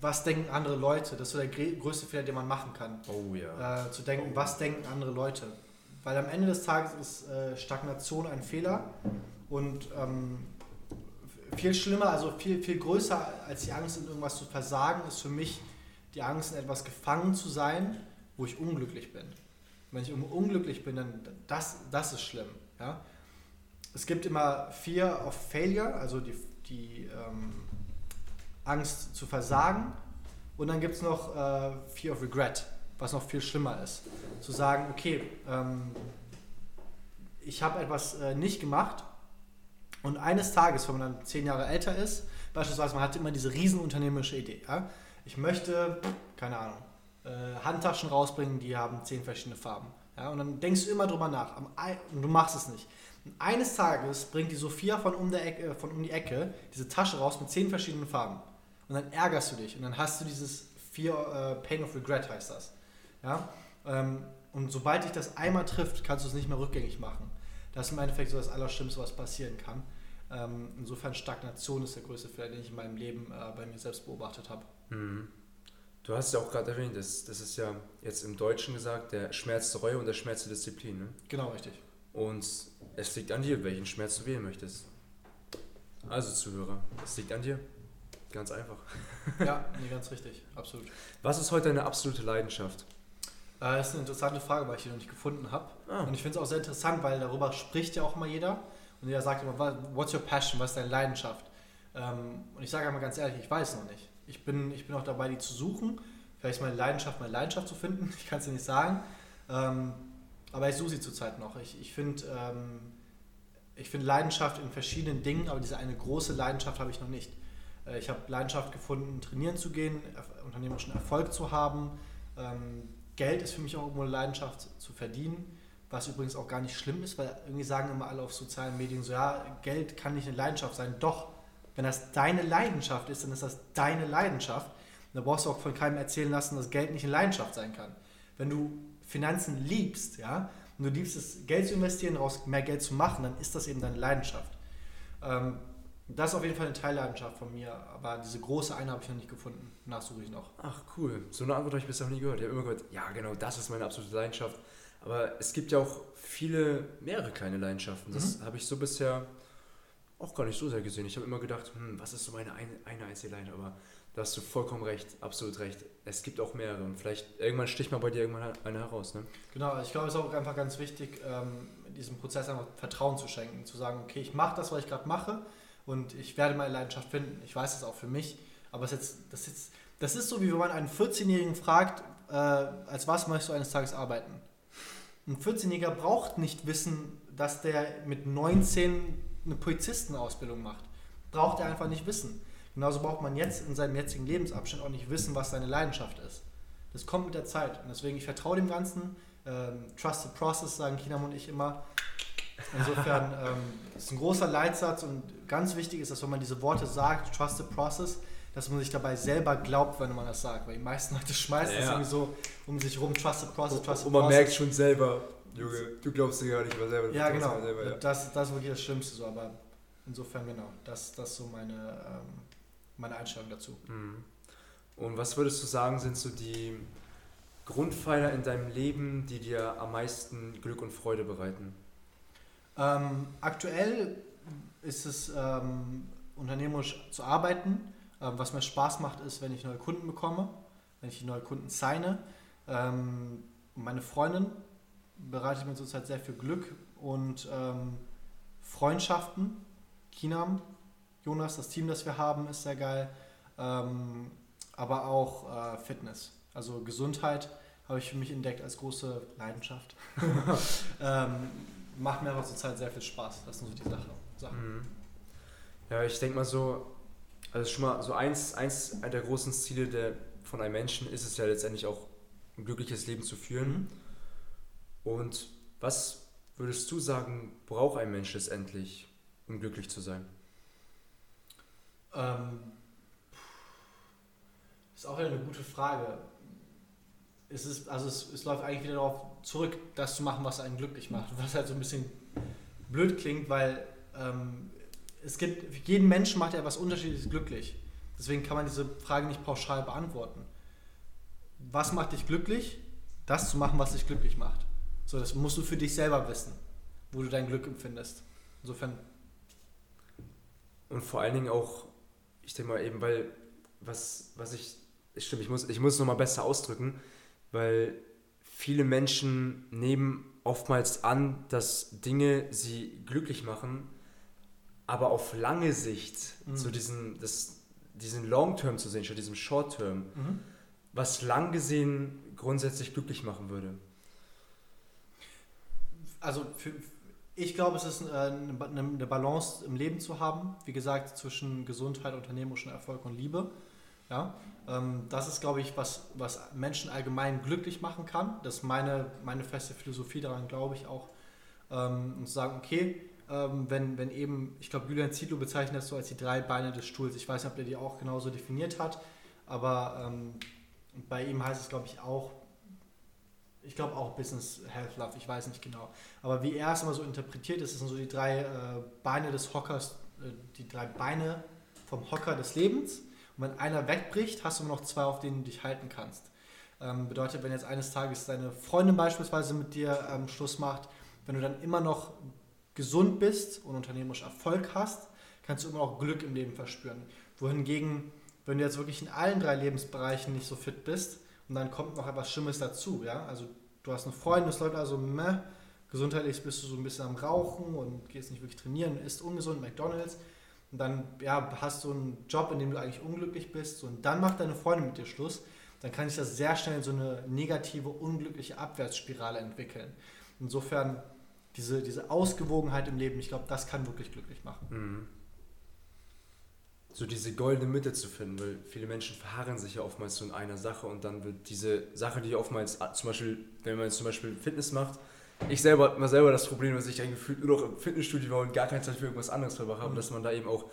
[SPEAKER 2] was denken andere Leute, das ist so der größte Fehler, den man machen kann.
[SPEAKER 1] Oh ja.
[SPEAKER 2] Äh, zu denken, was denken andere Leute. Weil am Ende des Tages ist äh, Stagnation ein Fehler und ähm, viel schlimmer, also viel, viel größer als die Angst in irgendwas zu versagen, ist für mich die Angst in etwas gefangen zu sein, wo ich unglücklich bin. Wenn ich unglücklich bin, dann das, das ist schlimm. Ja? Es gibt immer Fear of Failure, also die, die ähm, Angst zu versagen. Und dann gibt es noch äh, Fear of Regret, was noch viel schlimmer ist. Zu sagen, okay, ähm, ich habe etwas äh, nicht gemacht und eines Tages, wenn man dann zehn Jahre älter ist, beispielsweise man hat immer diese riesenunternehmerische Idee. Ja? Ich möchte, keine Ahnung, äh, Handtaschen rausbringen, die haben zehn verschiedene Farben. Ja? Und dann denkst du immer drüber nach und du machst es nicht. Und eines Tages bringt die Sophia von um, der Ecke, von um die Ecke diese Tasche raus mit zehn verschiedenen Farben. Und dann ärgerst du dich und dann hast du dieses Fear, äh, Pain of Regret heißt das. Ja? Ähm, und sobald dich das einmal trifft, kannst du es nicht mehr rückgängig machen. Das ist im Endeffekt so das Allerschlimmste, was passieren kann. Ähm, insofern Stagnation ist der größte Fehler, den ich in meinem Leben äh, bei mir selbst beobachtet habe.
[SPEAKER 1] Mhm. Du hast ja auch gerade erwähnt, das, das ist ja jetzt im Deutschen gesagt, der Schmerz der Reue und der Schmerz der Disziplin. Ne?
[SPEAKER 2] Genau, richtig.
[SPEAKER 1] Und es liegt an dir, welchen Schmerz du wählen möchtest. Also Zuhörer, es liegt an dir. Ganz einfach.
[SPEAKER 2] ja, nee, ganz richtig, absolut.
[SPEAKER 1] Was ist heute deine absolute Leidenschaft?
[SPEAKER 2] Äh, das ist eine interessante Frage, weil ich die noch nicht gefunden habe. Ah. Und ich finde es auch sehr interessant, weil darüber spricht ja auch mal jeder. Und jeder sagt immer, what's your passion, was ist deine Leidenschaft? Ähm, und ich sage einmal ganz ehrlich, ich weiß noch nicht. Ich bin, ich bin auch dabei, die zu suchen. Vielleicht ist meine Leidenschaft, meine Leidenschaft zu finden. Ich kann es dir nicht sagen. Ähm, aber ich suche sie zurzeit noch. Ich, ich finde ähm, find Leidenschaft in verschiedenen Dingen, aber diese eine große Leidenschaft habe ich noch nicht. Äh, ich habe Leidenschaft gefunden, trainieren zu gehen, unternehmerischen Erfolg zu haben. Ähm, Geld ist für mich auch irgendwo eine Leidenschaft zu verdienen, was übrigens auch gar nicht schlimm ist, weil irgendwie sagen immer alle auf sozialen Medien so, ja, Geld kann nicht eine Leidenschaft sein. Doch, wenn das deine Leidenschaft ist, dann ist das deine Leidenschaft. Da brauchst du auch von keinem erzählen lassen, dass Geld nicht eine Leidenschaft sein kann. Wenn du Finanzen liebst, ja, und du liebst es, Geld zu investieren, daraus mehr Geld zu machen, dann ist das eben deine Leidenschaft. Ähm, das ist auf jeden Fall eine Teilleidenschaft von mir, aber diese große eine habe ich noch nicht gefunden. Nachsuche ich noch.
[SPEAKER 1] Ach cool, so eine Antwort habe ich bisher noch nie gehört. Ich habe immer gehört, ja genau, das ist meine absolute Leidenschaft. Aber es gibt ja auch viele, mehrere kleine Leidenschaften. Das mhm. habe ich so bisher auch gar nicht so sehr gesehen. Ich habe immer gedacht, hm, was ist so meine eine, eine einzige Leidenschaft? Aber da hast du vollkommen recht, absolut recht. Es gibt auch mehrere und vielleicht irgendwann sticht mal bei dir irgendwann eine heraus. Ne?
[SPEAKER 2] Genau, ich glaube, es ist auch einfach ganz wichtig, ähm, diesem Prozess einfach Vertrauen zu schenken, zu sagen, okay, ich mache das, was ich gerade mache und ich werde meine Leidenschaft finden. Ich weiß es auch für mich, aber das, jetzt, das, jetzt, das ist so, wie wenn man einen 14-Jährigen fragt, äh, als was möchtest du eines Tages arbeiten? Ein 14-Jähriger braucht nicht wissen, dass der mit 19 eine Polizistenausbildung macht. Braucht er einfach nicht wissen. Genauso braucht man jetzt in seinem jetzigen Lebensabschnitt auch nicht wissen, was seine Leidenschaft ist. Das kommt mit der Zeit. Und deswegen, ich vertraue dem Ganzen. Ähm, trust the process, sagen Kinam und ich immer. Insofern ähm, ist ein großer Leitsatz und ganz wichtig ist, dass wenn man diese Worte sagt, trust the process, dass man sich dabei selber glaubt, wenn man das sagt. Weil die meisten Leute schmeißen ja. das irgendwie so um sich rum, trust the process, trust the
[SPEAKER 1] Und man process. merkt schon selber, Junge, du glaubst dir gar nicht mal selber.
[SPEAKER 2] Ja, genau. Selber, ja. Das, das ist wirklich das Schlimmste so, aber insofern genau, das, das ist so meine, ähm, meine Einstellung dazu. Mhm.
[SPEAKER 1] Und was würdest du sagen, sind so die Grundpfeiler in deinem Leben, die dir am meisten Glück und Freude bereiten?
[SPEAKER 2] Ähm, aktuell ist es ähm, unternehmerisch zu arbeiten. Ähm, was mir Spaß macht, ist, wenn ich neue Kunden bekomme, wenn ich neue Kunden signe. Ähm, meine Freundin bereitet mir zurzeit sehr viel Glück und ähm, Freundschaften. Kinam, Jonas, das Team, das wir haben, ist sehr geil. Ähm, aber auch äh, Fitness. Also Gesundheit habe ich für mich entdeckt als große Leidenschaft. macht mir aber zurzeit sehr viel Spaß. Das sind so die Sache, Sachen. Mhm.
[SPEAKER 1] Ja, ich denke mal so, also schon mal so eins, eins der großen Ziele der, von einem Menschen ist es ja letztendlich auch ein glückliches Leben zu führen. Mhm. Und was würdest du sagen, braucht ein Mensch letztendlich, um glücklich zu sein?
[SPEAKER 2] Ähm, ist auch eine gute Frage. Es ist, also es, es läuft eigentlich wieder darauf zurück, das zu machen, was einen glücklich macht. Was halt so ein bisschen blöd klingt, weil ähm, es gibt, jeden Menschen macht ja was Unterschiedliches glücklich. Deswegen kann man diese Frage nicht pauschal beantworten. Was macht dich glücklich? Das zu machen, was dich glücklich macht. So, das musst du für dich selber wissen, wo du dein Glück empfindest. Insofern.
[SPEAKER 1] Und vor allen Dingen auch, ich denke mal eben, weil, was, was ich, stimmt, ich muss, ich muss es nochmal besser ausdrücken, weil viele Menschen nehmen oftmals an, dass Dinge sie glücklich machen, aber auf lange Sicht, mhm. so diesen, das, diesen Long-Term zu sehen, statt diesem Short-Term, mhm. was lang gesehen grundsätzlich glücklich machen würde.
[SPEAKER 2] Also für, ich glaube, es ist äh, eine, eine Balance im Leben zu haben, wie gesagt, zwischen Gesundheit, unternehmerischem Erfolg und Liebe. Ja, ähm, das ist, glaube ich, was, was Menschen allgemein glücklich machen kann. Das ist meine, meine feste Philosophie, daran glaube ich auch. Ähm, und zu sagen, okay, ähm, wenn, wenn eben, ich glaube, Julian Zietlow bezeichnet das so als die drei Beine des Stuhls. Ich weiß nicht, ob der die auch genauso definiert hat, aber ähm, bei ihm heißt es, glaube ich, auch, ich glaube auch Business Health Love, ich weiß nicht genau. Aber wie er es immer so interpretiert, das sind so die drei äh, Beine des Hockers, äh, die drei Beine vom Hocker des Lebens. Wenn einer wegbricht, hast du nur noch zwei, auf denen du dich halten kannst. Ähm, bedeutet, wenn jetzt eines Tages deine Freundin beispielsweise mit dir ähm, Schluss macht, wenn du dann immer noch gesund bist und unternehmerisch Erfolg hast, kannst du immer noch Glück im Leben verspüren. Wohingegen, wenn du jetzt wirklich in allen drei Lebensbereichen nicht so fit bist und dann kommt noch etwas Schlimmes dazu, ja, also du hast eine Freundin, es läuft also meh, gesundheitlich bist du so ein bisschen am Rauchen und gehst nicht wirklich trainieren, isst ungesund, McDonalds und dann ja, hast du einen Job, in dem du eigentlich unglücklich bist und dann macht deine Freundin mit dir Schluss, dann kann sich das sehr schnell in so eine negative, unglückliche Abwärtsspirale entwickeln. Insofern diese, diese Ausgewogenheit im Leben, ich glaube, das kann wirklich glücklich machen. Mhm.
[SPEAKER 1] So diese goldene Mitte zu finden, weil viele Menschen verharren sich ja oftmals so in einer Sache und dann wird diese Sache, die oftmals zum Beispiel, wenn man jetzt zum Beispiel Fitness macht, ich selber mal selber das Problem, dass ich eigentlich gefühlt nur noch im Fitnessstudio war und gar keine Zeit für irgendwas anderes verbracht habe, mhm. dass man da eben auch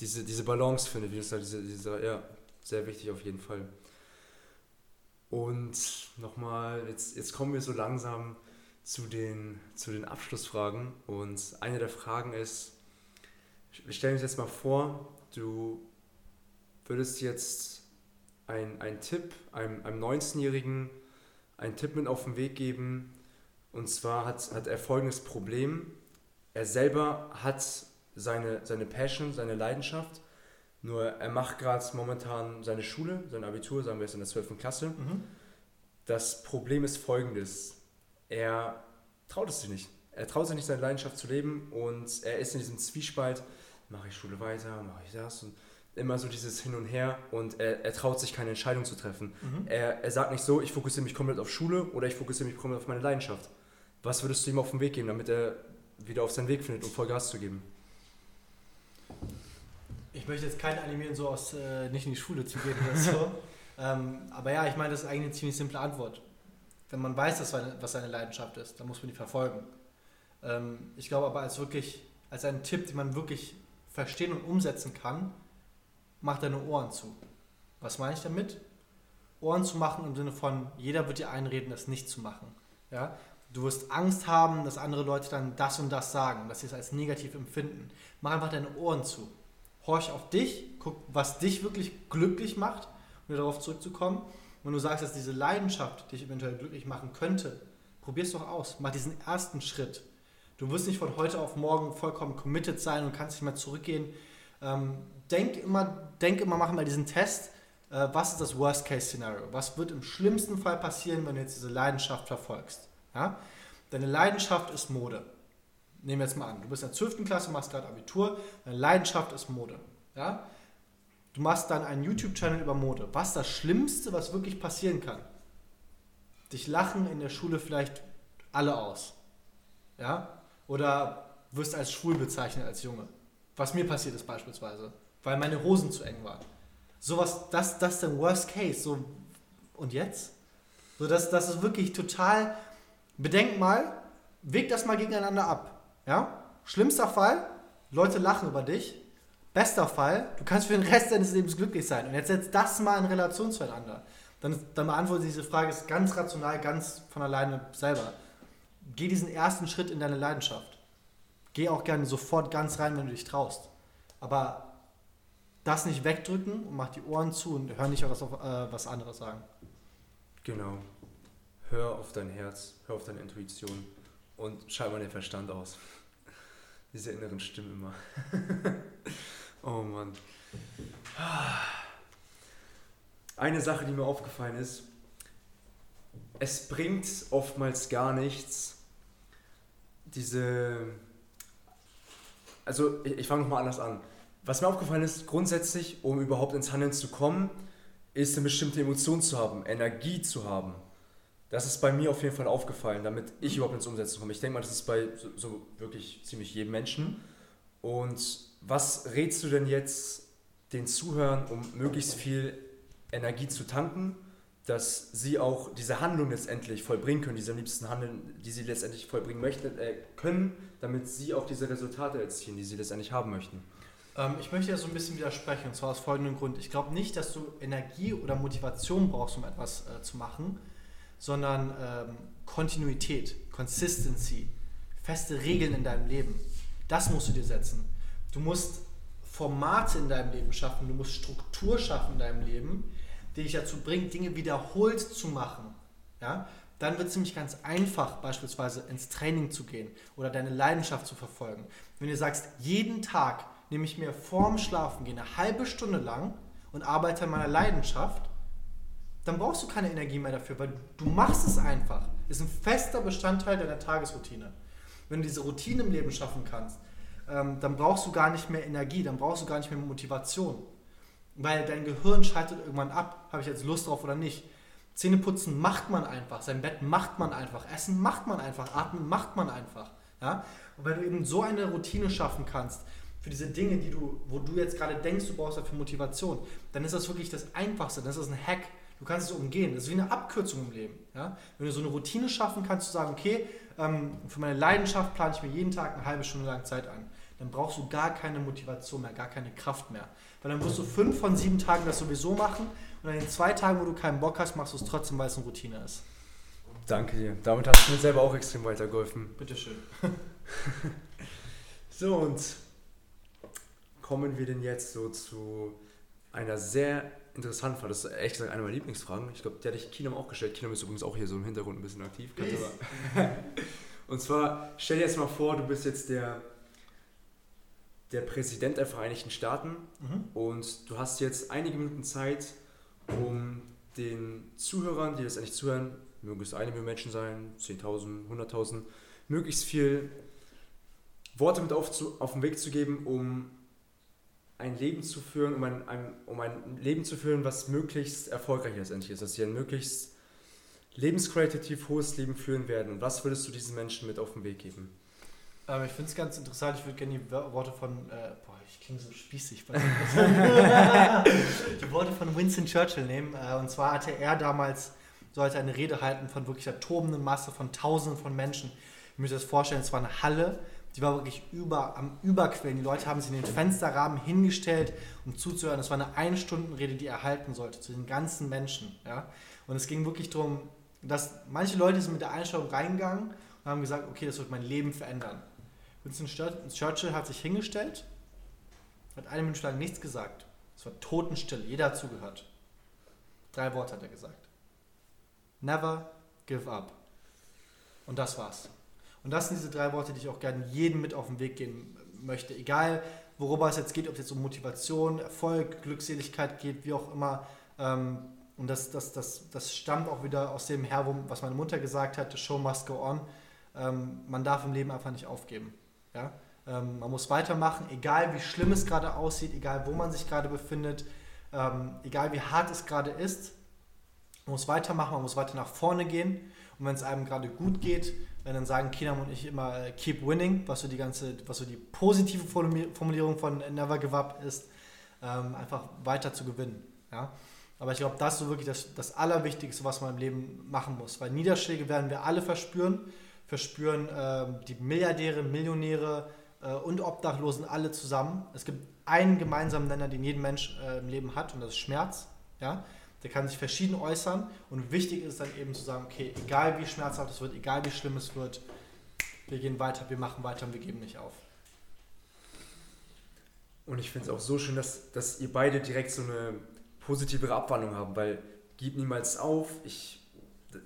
[SPEAKER 1] diese, diese Balance findet, wie das da diese, diese, ja, sehr wichtig auf jeden Fall. Und nochmal, jetzt, jetzt kommen wir so langsam zu den, zu den Abschlussfragen. Und eine der Fragen ist, wir stellen uns jetzt mal vor, du würdest jetzt einen Tipp einem, einem 19-Jährigen einen Tipp mit auf den Weg geben. Und zwar hat, hat er folgendes Problem. Er selber hat seine, seine Passion, seine Leidenschaft. Nur er macht gerade momentan seine Schule, sein Abitur, sagen wir jetzt in der 12. Klasse. Mhm. Das Problem ist folgendes er traut es sich nicht. Er traut sich nicht, seine Leidenschaft zu leben und er ist in diesem Zwiespalt, mache ich Schule weiter, mache ich das und immer so dieses Hin und Her und er, er traut sich keine Entscheidung zu treffen. Mhm. Er, er sagt nicht so, ich fokussiere mich komplett auf Schule oder ich fokussiere mich komplett auf meine Leidenschaft. Was würdest du ihm auf den Weg geben, damit er wieder auf seinen Weg findet, um Vollgas zu geben?
[SPEAKER 2] Ich möchte jetzt keinen animieren, so aus äh, nicht in die Schule zu gehen oder so. ähm, aber ja, ich meine, das ist eigentlich eine ziemlich simple Antwort wenn man weiß, dass seine, was seine Leidenschaft ist, dann muss man die verfolgen. Ähm, ich glaube aber als wirklich, als einen Tipp, den man wirklich verstehen und umsetzen kann, mach deine Ohren zu. Was meine ich damit? Ohren zu machen im Sinne von, jeder wird dir einreden, das nicht zu machen. Ja? Du wirst Angst haben, dass andere Leute dann das und das sagen, dass sie es als negativ empfinden. Mach einfach deine Ohren zu. Horch auf dich, guck, was dich wirklich glücklich macht, um darauf zurückzukommen wenn du sagst, dass diese Leidenschaft dich eventuell glücklich machen könnte, probier es doch aus. Mach diesen ersten Schritt. Du wirst nicht von heute auf morgen vollkommen committed sein und kannst nicht mehr zurückgehen. Ähm, denk, immer, denk immer, mach mal diesen Test. Äh, was ist das Worst-Case-Szenario? Was wird im schlimmsten Fall passieren, wenn du jetzt diese Leidenschaft verfolgst? Ja? Deine Leidenschaft ist Mode. Nehmen wir jetzt mal an. Du bist in der 12. Klasse, machst gerade Abitur. Deine Leidenschaft ist Mode. Ja? Du machst dann einen YouTube-Channel über Mode. Was ist das Schlimmste, was wirklich passieren kann? Dich lachen in der Schule vielleicht alle aus. Ja? Oder wirst als schwul bezeichnet als Junge. Was mir passiert ist beispielsweise. Weil meine Hosen zu eng waren. Sowas, das, das ist der Worst Case. So, und jetzt? So, das, das ist wirklich total. Bedenk mal, Weg das mal gegeneinander ab. Ja? Schlimmster Fall, Leute lachen über dich. Bester Fall, du kannst für den Rest deines Lebens glücklich sein. Und jetzt setzt das mal in Relation zueinander. Dann, dann beantworte diese Frage ist ganz rational, ganz von alleine selber. Geh diesen ersten Schritt in deine Leidenschaft. Geh auch gerne sofort ganz rein, wenn du dich traust. Aber das nicht wegdrücken und mach die Ohren zu und hör nicht auf, äh, was andere sagen.
[SPEAKER 1] Genau. Hör auf dein Herz, hör auf deine Intuition und schalt mal den Verstand aus. Diese inneren Stimmen immer. oh Mann. Eine Sache, die mir aufgefallen ist, es bringt oftmals gar nichts, diese. Also, ich, ich fange nochmal anders an. Was mir aufgefallen ist, grundsätzlich, um überhaupt ins Handeln zu kommen, ist eine bestimmte Emotion zu haben, Energie zu haben. Das ist bei mir auf jeden Fall aufgefallen, damit ich überhaupt ins Umsetzen komme. Ich denke mal, das ist bei so, so wirklich ziemlich jedem Menschen. Und was rätst du denn jetzt den Zuhörern, um möglichst viel Energie zu tanken, dass sie auch diese Handlung letztendlich vollbringen können, diese am liebsten Handeln, die sie letztendlich vollbringen möchten, äh, können, damit sie auch diese Resultate erzielen, die sie letztendlich haben möchten?
[SPEAKER 2] Ähm, ich möchte ja so ein bisschen widersprechen, und zwar aus folgendem Grund. Ich glaube nicht, dass du Energie oder Motivation brauchst, um etwas äh, zu machen, sondern ähm, Kontinuität, Consistency, feste Regeln in deinem Leben. Das musst du dir setzen. Du musst Formate in deinem Leben schaffen, du musst Struktur schaffen in deinem Leben, die dich dazu bringt, Dinge wiederholt zu machen. Ja? Dann wird es nämlich ganz einfach, beispielsweise ins Training zu gehen oder deine Leidenschaft zu verfolgen. Wenn du sagst, jeden Tag nehme ich mir vorm Schlafen gehen eine halbe Stunde lang und arbeite an meiner Leidenschaft, dann brauchst du keine Energie mehr dafür, weil du machst es einfach. Ist ein fester Bestandteil deiner Tagesroutine. Wenn du diese Routine im Leben schaffen kannst, ähm, dann brauchst du gar nicht mehr Energie, dann brauchst du gar nicht mehr Motivation. Weil dein Gehirn schaltet irgendwann ab, habe ich jetzt Lust drauf oder nicht. Zähneputzen macht man einfach, sein Bett macht man einfach, Essen macht man einfach, Atmen macht man einfach. Ja? Und wenn du eben so eine Routine schaffen kannst, für diese Dinge, die du, wo du jetzt gerade denkst, du brauchst dafür Motivation, dann ist das wirklich das Einfachste, das ist ein Hack. Du kannst es umgehen. Das ist wie eine Abkürzung im Leben. Ja? Wenn du so eine Routine schaffen kannst, zu sagen, okay, ähm, für meine Leidenschaft plane ich mir jeden Tag eine halbe Stunde lang Zeit an, dann brauchst du gar keine Motivation mehr, gar keine Kraft mehr. Weil dann wirst du fünf von sieben Tagen das sowieso machen und an den zwei Tagen, wo du keinen Bock hast, machst du es trotzdem, weil es eine Routine ist.
[SPEAKER 1] Danke dir. Damit hast du mir selber auch extrem weitergeholfen.
[SPEAKER 2] Bitteschön.
[SPEAKER 1] so, und kommen wir denn jetzt so zu einer sehr interessanten Frage. Das ist ehrlich gesagt eine meiner Lieblingsfragen. Ich glaube, der hat dich Kinam auch gestellt. Kinam ist übrigens auch hier so im Hintergrund ein bisschen aktiv. und zwar, stell dir jetzt mal vor, du bist jetzt der, der Präsident der Vereinigten Staaten mhm. und du hast jetzt einige Minuten Zeit, um den Zuhörern, die letztendlich zuhören, mögen es eine Million Menschen sein, 10.000, 100.000, möglichst viel Worte mit auf, zu, auf den Weg zu geben, um ein Leben zu führen, um ein, ein, um ein Leben zu führen, was möglichst erfolgreich letztendlich ist, dass sie ein möglichst lebensqualitativ hohes Leben führen werden. Was würdest du diesen Menschen mit auf den Weg geben?
[SPEAKER 2] Ähm, ich finde es ganz interessant, ich würde gerne die Worte von, äh, boah, ich klinge so spießig, die Worte von Winston Churchill nehmen. Äh, und zwar hatte er damals, sollte eine Rede halten von wirklich der tobenden Masse von Tausenden von Menschen. Ich muss mir das vorstellen, es war eine Halle die war wirklich über, am Überquellen. Die Leute haben sich in den Fensterrahmen hingestellt, um zuzuhören. Es war eine Ein-Stunden-Rede, die er halten sollte zu den ganzen Menschen. Ja? Und es ging wirklich darum, dass manche Leute sind mit der Einstellung reingegangen und haben gesagt, okay, das wird mein Leben verändern. Winston Churchill hat sich hingestellt, hat eine Minute lang nichts gesagt. Es war totenstill, jeder hat zugehört. Drei Worte hat er gesagt. Never give up. Und das war's. Und das sind diese drei Worte, die ich auch gerne jedem mit auf den Weg gehen möchte. Egal, worüber es jetzt geht, ob es jetzt um Motivation, Erfolg, Glückseligkeit geht, wie auch immer. Ähm, und das, das, das, das stammt auch wieder aus dem her, was meine Mutter gesagt hat, the show must go on. Ähm, man darf im Leben einfach nicht aufgeben. Ja? Ähm, man muss weitermachen, egal wie schlimm es gerade aussieht, egal wo man sich gerade befindet, egal wie hart es gerade ist. Man muss weitermachen, man muss weiter nach vorne gehen. Und wenn es einem gerade gut geht, wenn dann sagen Kinam und ich immer äh, keep winning, was so die ganze, was so die positive Formulierung von Never Give Up ist, ähm, einfach weiter zu gewinnen. Ja? Aber ich glaube, das ist so wirklich das, das Allerwichtigste, was man im Leben machen muss. Weil Niederschläge werden wir alle verspüren. verspüren äh, die Milliardäre, Millionäre äh, und Obdachlosen alle zusammen. Es gibt einen gemeinsamen Nenner, den jeden Mensch äh, im Leben hat, und das ist Schmerz. Ja? Der kann sich verschieden äußern und wichtig ist dann eben zu sagen, okay, egal wie schmerzhaft es wird, egal wie schlimm es wird, wir gehen weiter, wir machen weiter und wir geben nicht auf.
[SPEAKER 1] Und ich finde es auch so schön, dass, dass ihr beide direkt so eine positivere Abwandlung haben, weil gib niemals auf. Ich,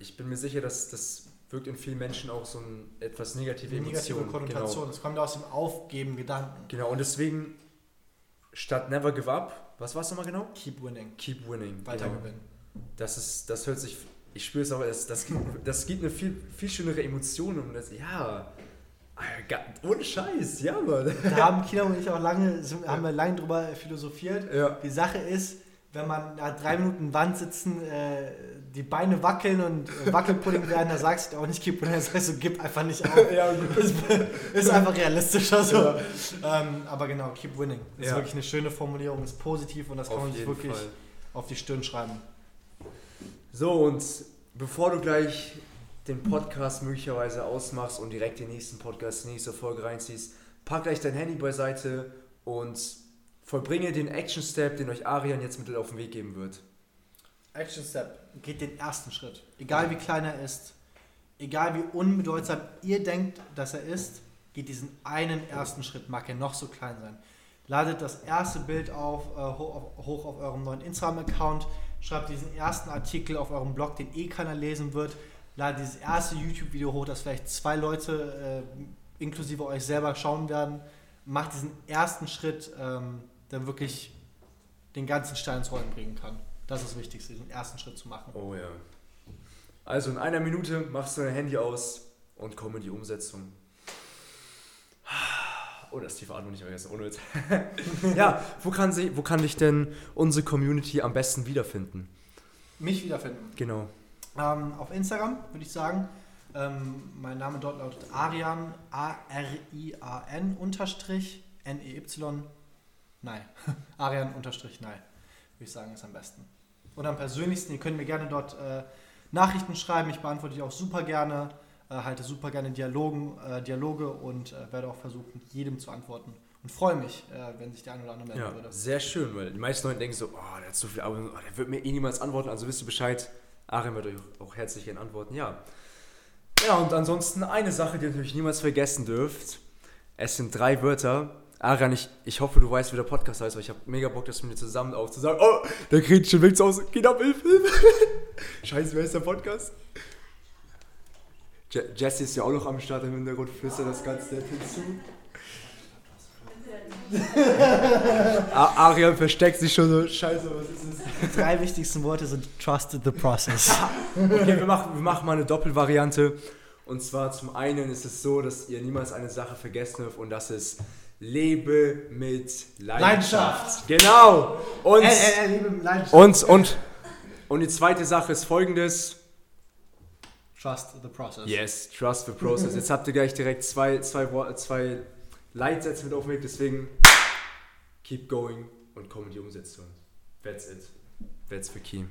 [SPEAKER 1] ich bin mir sicher, dass das wirkt in vielen Menschen auch so eine etwas negative
[SPEAKER 2] Emotion. Negative Konnotation. Genau. Es kommt aus dem Aufgeben Gedanken.
[SPEAKER 1] Genau, und deswegen statt never give up, was war es nochmal genau?
[SPEAKER 2] Keep winning.
[SPEAKER 1] Keep winning.
[SPEAKER 2] Weiter genau. gewinnen.
[SPEAKER 1] Das ist, das hört sich, ich spüre es aber, das, das, gibt, das gibt eine viel, viel schönere Emotion und das, ja, ohne Scheiß, ja, Mann.
[SPEAKER 2] Da haben Kina und ich auch lange, haben wir lange drüber philosophiert. Ja. Die Sache ist, wenn man nach drei Minuten Wand sitzen, äh, die Beine wackeln und Wackelpudding werden, da sagst du auch nicht gib, das heißt du gib einfach nicht auf. ja, ist, ist einfach realistischer so. Ja. Ähm, aber genau, keep winning. Ist ja. wirklich eine schöne Formulierung, ist positiv und das kann auf man sich wirklich Fall. auf die Stirn schreiben.
[SPEAKER 1] So, und bevor du gleich den Podcast möglicherweise ausmachst und direkt den nächsten Podcast, die nächste Folge reinziehst, pack gleich dein Handy beiseite und vollbringe den Action Step, den euch Arian jetzt mit auf den Weg geben wird.
[SPEAKER 2] Action Step. Geht den ersten Schritt. Egal wie klein er ist, egal wie unbedeutsam ihr denkt, dass er ist, geht diesen einen ersten Schritt, mag er noch so klein sein. Ladet das erste Bild auf, äh, hoch, auf, hoch auf eurem neuen Instagram-Account, schreibt diesen ersten Artikel auf eurem Blog, den eh keiner lesen wird, ladet dieses erste YouTube-Video hoch, das vielleicht zwei Leute äh, inklusive euch selber schauen werden. Macht diesen ersten Schritt, ähm, der wirklich den ganzen Stein ins Rollen bringen kann. Das ist das Wichtigste, den ersten Schritt zu machen.
[SPEAKER 1] Oh ja. Also in einer Minute machst du dein Handy aus und komm in die Umsetzung. Oh, das ist die Atmung nicht vergessen, ohne Witz. ja, wo kann, sie, wo kann dich denn unsere Community am besten wiederfinden?
[SPEAKER 2] Mich wiederfinden?
[SPEAKER 1] Genau.
[SPEAKER 2] Ähm, auf Instagram würde ich sagen. Ähm, mein Name dort lautet Arian, A-R-I-A-N unterstrich N-E-Y, nein, Arian unterstrich nein, würde ich sagen, ist am besten oder am persönlichsten. Ihr könnt mir gerne dort äh, Nachrichten schreiben. Ich beantworte die auch super gerne, äh, halte super gerne Dialogen, äh, Dialoge und äh, werde auch versuchen, jedem zu antworten. Und freue mich, äh, wenn sich der eine oder andere melden
[SPEAKER 1] ja,
[SPEAKER 2] würde.
[SPEAKER 1] Sehr schön, weil die meisten Leute denken so, oh, der hat so viel Arbeit, oh, der wird mir eh niemals antworten. Also wisst ihr Bescheid. Arim wird euch auch herzlich gerne antworten. Ja. Ja, und ansonsten eine Sache, die ihr natürlich niemals vergessen dürft. Es sind drei Wörter, Arian, ich, ich hoffe, du weißt, wie der Podcast heißt, weil ich habe mega Bock, das mit dir zusammen aufzusagen. Oh, der kriegt schon zu Hause. Geht ab, hilf, hilf. Scheiße, wer ist der Podcast? Je Jesse ist ja auch noch am Start im Hintergrund, flüstert das Ganze hinzu. Arian versteckt sich schon so, scheiße, was ist
[SPEAKER 2] das? Die drei wichtigsten Worte sind Trust the process.
[SPEAKER 1] okay, wir machen, wir machen mal eine Doppelvariante. Und zwar zum einen ist es so, dass ihr niemals eine Sache vergessen dürft und das ist Lebe mit Leidenschaft. Leidenschaft. Genau. Und, äh, äh, äh, lebe mit Leidenschaft. Und, und, und die zweite Sache ist folgendes.
[SPEAKER 2] Trust the process.
[SPEAKER 1] Yes, trust the process. Jetzt habt ihr gleich direkt zwei, zwei, zwei Leitsätze mit auf dem Weg, deswegen keep going und komm in die Umsetzung. That's it. That's the key.